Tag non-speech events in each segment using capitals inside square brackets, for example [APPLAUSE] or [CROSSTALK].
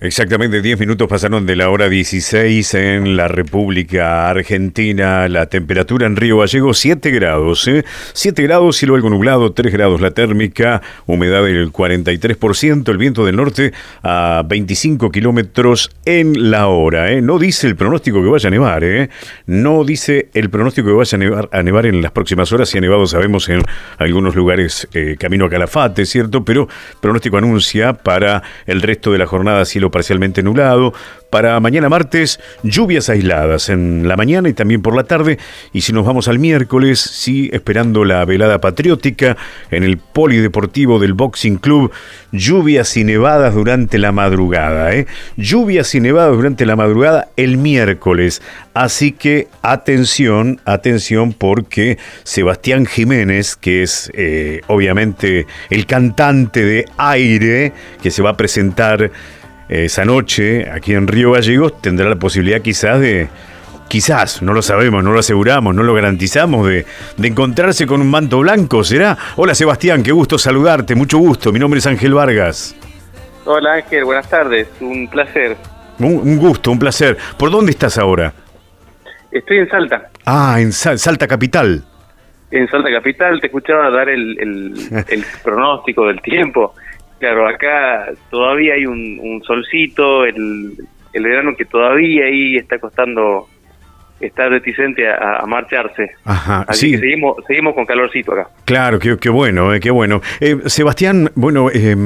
Exactamente 10 minutos pasaron de la hora 16 en la República Argentina. La temperatura en Río Gallegos 7 grados. ¿eh? 7 grados, cielo algo nublado, 3 grados la térmica, humedad del 43%, el viento del norte a 25 kilómetros en la hora. ¿eh? No dice el pronóstico que vaya a nevar. ¿eh? No dice el pronóstico que vaya a nevar, a nevar en las próximas horas. Si ha nevado, sabemos, en algunos lugares eh, camino a Calafate, ¿cierto? Pero pronóstico anuncia para el resto de la jornada cielo parcialmente nublado. Para mañana martes, lluvias aisladas en la mañana y también por la tarde. Y si nos vamos al miércoles, sí, esperando la velada patriótica en el Polideportivo del Boxing Club, lluvias y nevadas durante la madrugada. ¿eh? Lluvias y nevadas durante la madrugada el miércoles. Así que atención, atención, porque Sebastián Jiménez, que es eh, obviamente el cantante de aire, que se va a presentar esa noche aquí en Río Gallegos tendrá la posibilidad quizás de, quizás, no lo sabemos, no lo aseguramos, no lo garantizamos, de, de, encontrarse con un manto blanco, ¿será? Hola Sebastián, qué gusto saludarte, mucho gusto, mi nombre es Ángel Vargas. Hola Ángel, buenas tardes, un placer. Un, un gusto, un placer. ¿Por dónde estás ahora? Estoy en Salta. Ah, en Sal Salta Capital. En Salta Capital, te escuchaba dar el, el, [LAUGHS] el pronóstico del tiempo. Claro, acá todavía hay un, un solcito, el, el, verano que todavía ahí está costando estar reticente a, a marcharse. Ajá, Así sí. que seguimos, seguimos con calorcito acá. Claro, qué, qué bueno, eh, qué bueno. Eh, Sebastián, bueno, eh,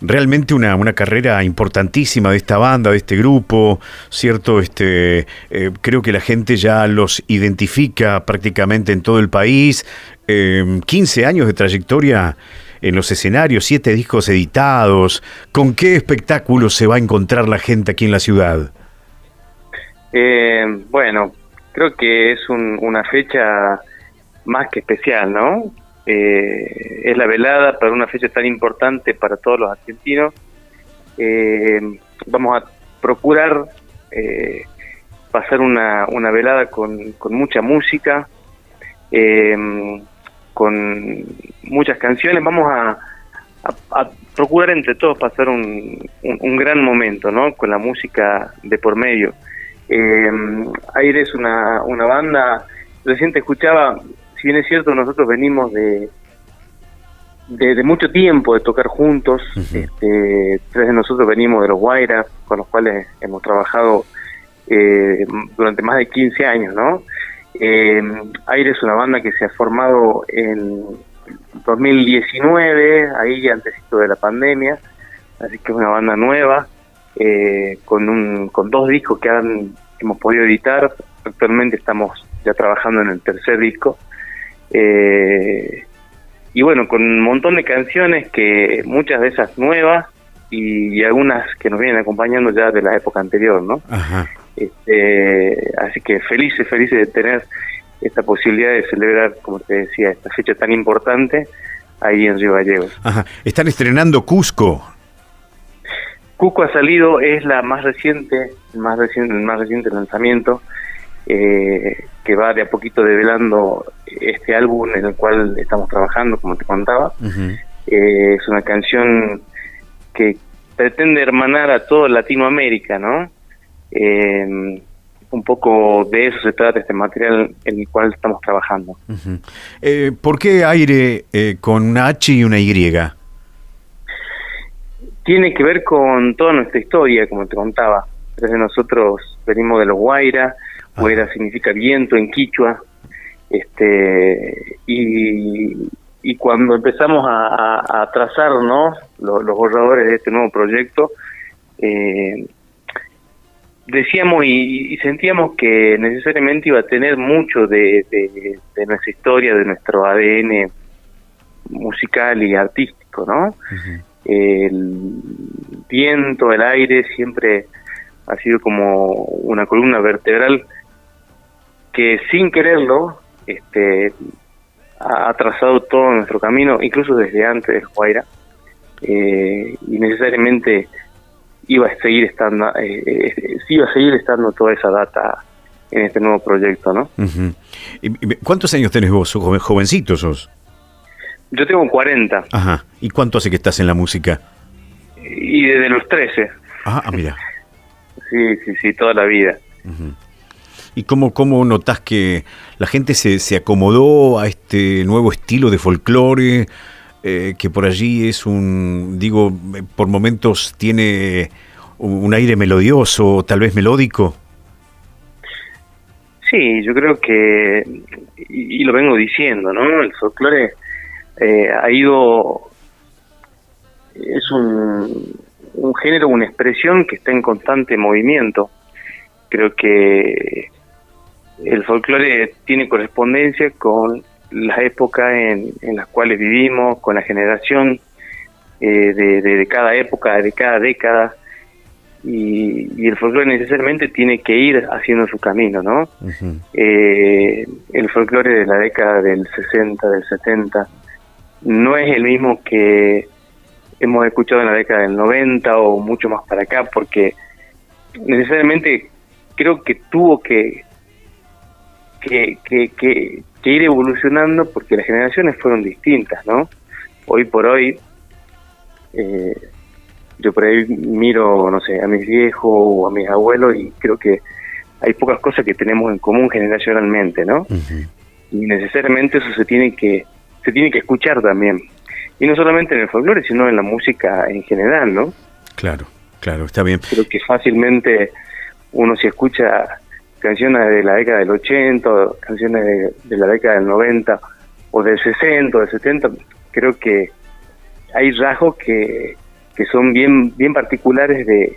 realmente una, una carrera importantísima de esta banda, de este grupo, ¿cierto? Este, eh, creo que la gente ya los identifica prácticamente en todo el país. 15 años de trayectoria en los escenarios, siete discos editados. ¿Con qué espectáculo se va a encontrar la gente aquí en la ciudad? Eh, bueno, creo que es un, una fecha más que especial, ¿no? Eh, es la velada para una fecha tan importante para todos los argentinos. Eh, vamos a procurar eh, pasar una, velada con, con mucha música, con muchas canciones. Vamos a, a, a, procurar entre todos pasar un, un, un, gran momento, ¿no? Con la música de por medio. Eh, Aire es una, una banda, recién te escuchaba, si bien es cierto, nosotros venimos de, de, de mucho tiempo de tocar juntos, uh -huh. este, tres de nosotros venimos de los Guaira, con los cuales hemos trabajado eh, durante más de 15 años, ¿no? Eh, Aire es una banda que se ha formado en 2019, ahí antes de la pandemia, así que es una banda nueva, eh, con, un, con dos discos que hemos podido editar, actualmente estamos ya trabajando en el tercer disco, eh, y bueno, con un montón de canciones que muchas de esas nuevas y, y, algunas que nos vienen acompañando ya de la época anterior, ¿no? Ajá. Este, así que felices, felices de tener esta posibilidad de celebrar, como te decía, esta fecha tan importante ahí en Río Gallegos. Ajá. Están estrenando Cusco. Cusco ha salido, es la más reciente, el más reciente, el más reciente lanzamiento, eh, que va de a poquito develando este álbum en el cual estamos trabajando, como te contaba. Uh -huh. eh, es una canción que pretende hermanar a toda Latinoamérica, ¿no? Eh, un poco de eso se trata este material en el cual estamos trabajando. Uh -huh. eh, ¿Por qué aire eh, con una H y una Y? Tiene que ver con toda nuestra historia, como te contaba. Desde nosotros venimos de los Guaira, ah. Guaira significa viento en quichua, este y, y cuando empezamos a, a, a trazar ¿no? los, los, borradores de este nuevo proyecto, eh, decíamos y, y, sentíamos que necesariamente iba a tener mucho de, de, de, nuestra historia, de nuestro ADN musical y artístico, ¿no? Uh -huh. El viento, el aire siempre ha sido como una columna vertebral que sin quererlo este, ha, trazado todo nuestro camino, incluso desde antes de Juaira, eh, y necesariamente iba a seguir estando, eh, iba a seguir estando toda esa data en este nuevo proyecto, ¿no? ¿Cuántos años tenés vos? Joven, jovencito sos. Yo tengo 40. Ajá. ¿Y cuánto hace que estás en la música? Y desde los 13. Ah, ah, mira. Sí, sí, sí, toda la vida. ¿Y cómo, cómo notás que la gente se, se acomodó a este nuevo estilo de folclore? Eh, que por allí es un, digo, por momentos tiene un aire melodioso, tal vez melódico. Sí, yo creo que, y, lo vengo diciendo, ¿no? El folclore eh, ha ido, es un, un género, una expresión que está en constante movimiento. Creo que el folclore tiene correspondencia con las épocas en, en las cuales vivimos, con la generación eh, de, de, cada época, de cada década, y, el folclore necesariamente tiene que ir haciendo su camino, ¿no? eh, el folclore de la década del 60, del 70, no es el mismo que hemos escuchado en la década del 90 o mucho más para acá, porque necesariamente creo que tuvo que, que, que, que, ir evolucionando porque las generaciones fueron distintas, ¿no? Hoy por hoy, eh, yo por ahí miro, no sé, a mis viejos o a mis abuelos y creo que hay pocas cosas que tenemos en común generacionalmente, ¿no? Y necesariamente eso se tiene que se tiene que escuchar también. Y no solamente en el folclore, sino en la música en general, ¿no? Claro, claro, está bien. Creo que fácilmente uno si escucha canciones de la década del 80, canciones de, la década del 90 o del 60 o del 70, creo que hay rasgos que, que son bien, bien particulares de,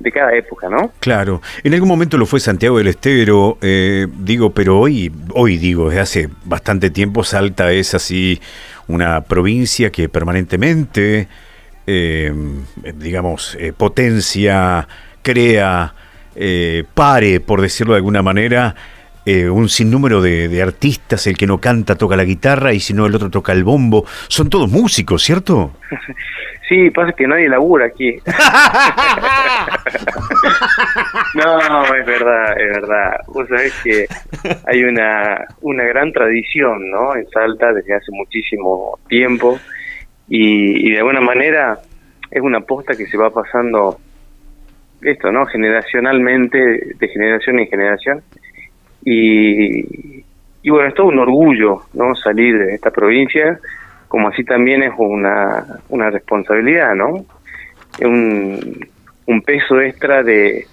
de cada época, ¿no? Claro. En algún momento lo fue Santiago del Estero, eh, digo, pero hoy, hoy digo, desde hace bastante tiempo Salta es así una provincia que permanentemente, eh, digamos, eh, potencia, crea, pare, por decirlo de alguna manera, un sinnúmero de, de, artistas, el que no canta toca la guitarra y si no el otro toca el bombo. Son todos músicos, ¿cierto? [LAUGHS] Sí, pasa que nadie labura aquí. [LAUGHS] no, es verdad, es verdad. Vos sabés que hay una, una gran tradición, ¿no? En Salta desde hace muchísimo tiempo y, de alguna manera es una posta que se va pasando esto, ¿no? Generacionalmente, de generación en generación. Y, y bueno, es todo un orgullo, ¿no? Salir de esta provincia como así también es una, una responsabilidad, ¿no? Es un, un peso extra de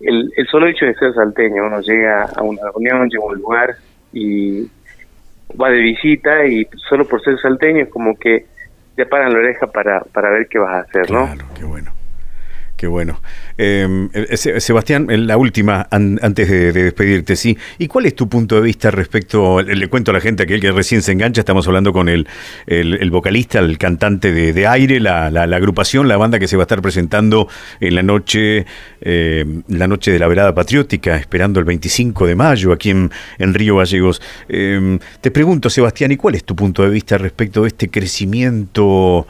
el, el solo hecho de ser salteño, uno llega a una reunión, llega a un lugar y va de visita y solo por ser salteño es como que te paran la oreja para, para ver qué vas a hacer, ¿no? Claro, qué bueno. Qué bueno. Em, eh, Sebastián, la última, antes de, despedirte, ¿sí? ¿Y cuál es tu punto de vista respecto, le, cuento a la gente, aquel que recién se engancha, estamos hablando con el, el, vocalista, el cantante de, Aire, la, la, agrupación, la banda que se va a estar presentando en la noche, em, la noche de la velada patriótica, esperando el 25 de mayo aquí en, en Río Gallegos. Em, te pregunto, Sebastián, ¿y cuál es tu punto de vista respecto de este crecimiento?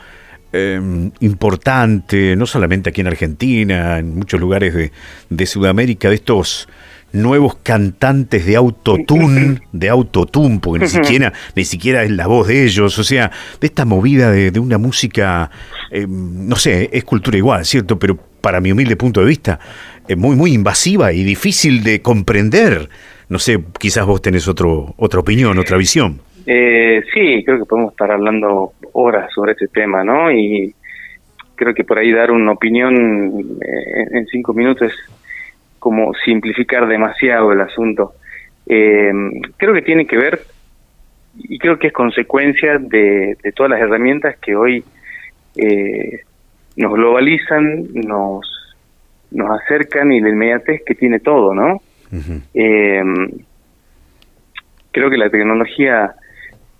Em, importante, no solamente aquí en Argentina, en muchos lugares de, de Sudamérica, de estos nuevos cantantes de autotune, de autotune, porque ni siquiera, ni siquiera es la voz de ellos, o sea, de esta movida de, una música, em, no sé, es cultura igual, ¿cierto? Pero para mi humilde punto de vista, es muy, muy invasiva y difícil de comprender. No sé, quizás vos tenés otro, otra opinión, otra visión. Eh, sí, creo que podemos estar hablando horas sobre este tema, ¿no? Y creo que por ahí dar una opinión eh, en cinco minutos es como simplificar demasiado el asunto. Eh, creo que tiene que ver y creo que es consecuencia de, todas las herramientas que hoy eh, nos globalizan, nos, nos acercan y la inmediatez que tiene todo, ¿no? creo que la tecnología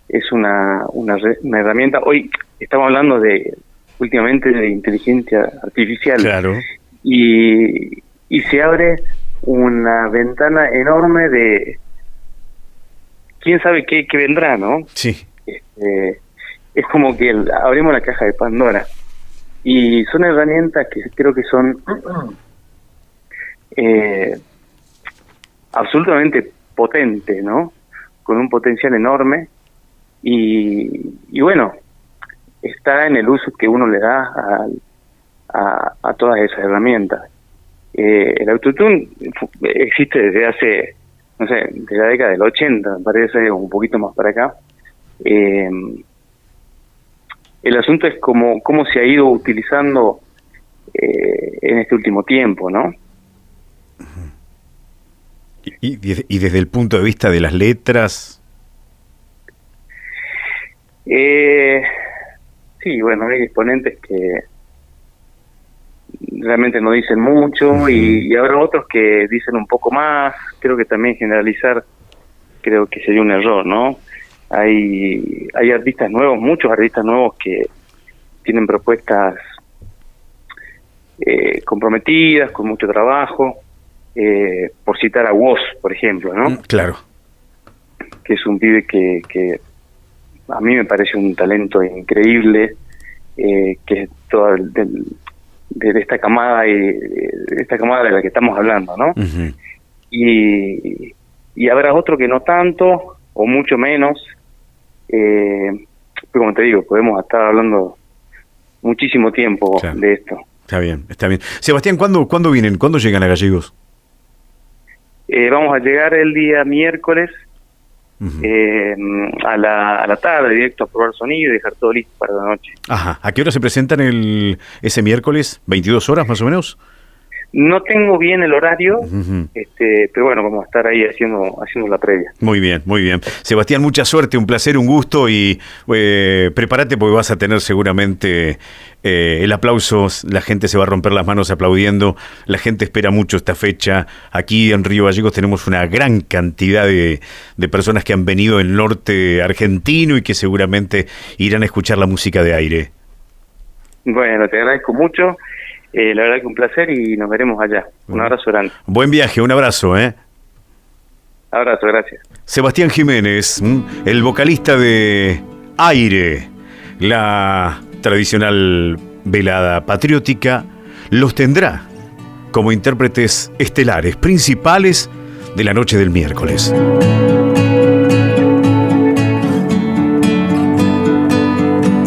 es una, una, herramienta. Hoy estamos hablando de últimamente de inteligencia artificial. Claro. Y, y se abre una ventana enorme de quién sabe qué, qué vendrá, ¿no? Sí. Este, es como que abrimos la caja de Pandora. Y son herramientas que creo que son [CLEARS THROAT] eh, absolutamente potente, ¿no? Con un potencial enorme y, y bueno, está en el uso que uno le da a, a, todas esas herramientas. Eh, el autotune existe desde hace, no sé, desde la década del 80, me parece, un poquito más para acá. Eh, el asunto es cómo, cómo se ha ido utilizando eh, en este último tiempo, ¿no? Y, y, desde el punto de vista de las letras. Eh, sí, bueno, hay exponentes que realmente no dicen mucho y, y, habrá otros que dicen un poco más. Creo que también generalizar creo que sería un error, ¿no? Hay, hay artistas nuevos, muchos artistas nuevos que tienen propuestas eh, comprometidas, con mucho trabajo, eh, por citar a Woz, por ejemplo, ¿no? Mm, claro. Que es un pibe que, que a mí me parece un talento increíble, eh, que es toda de, esta camada y de esta camada de la que estamos hablando, ¿no? y, y habrá otro que no tanto o mucho menos, eh, pero como te digo, podemos estar hablando muchísimo tiempo de esto. Está bien, está bien. Sebastián, ¿cuándo, ¿cuándo vienen? ¿Cuándo llegan a Gallegos? Eh, vamos a llegar el día miércoles eh, a, la, a la tarde, directo a probar sonido y dejar todo listo para la noche. Ajá. ¿A qué hora se presentan el, ese miércoles? ¿22 horas más o menos? No tengo bien el horario, este, pero bueno, vamos a estar ahí haciendo, haciendo la previa. Muy bien, muy bien. Sebastián, mucha suerte, un placer, un gusto y eh, prepárate porque vas a tener seguramente eh, el aplauso, la gente se va a romper las manos aplaudiendo, la gente espera mucho esta fecha. Aquí en Río Gallegos tenemos una gran cantidad de, de personas que han venido del norte argentino y que seguramente irán a escuchar la música de aire. Bueno, te agradezco mucho eh, la verdad que un placer y nos veremos allá. Un abrazo grande. Buen viaje, un abrazo, ¿eh? Abrazo, gracias. Sebastián Jiménez, el vocalista de Aire, la tradicional velada patriótica, los tendrá como intérpretes estelares principales de la noche del miércoles.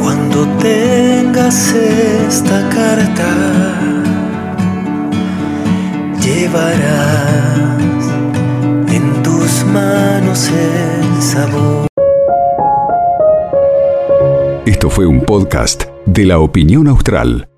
Cuando tengas esta carta, llevarás en tus manos el sabor. Esto fue un podcast de la opinión austral.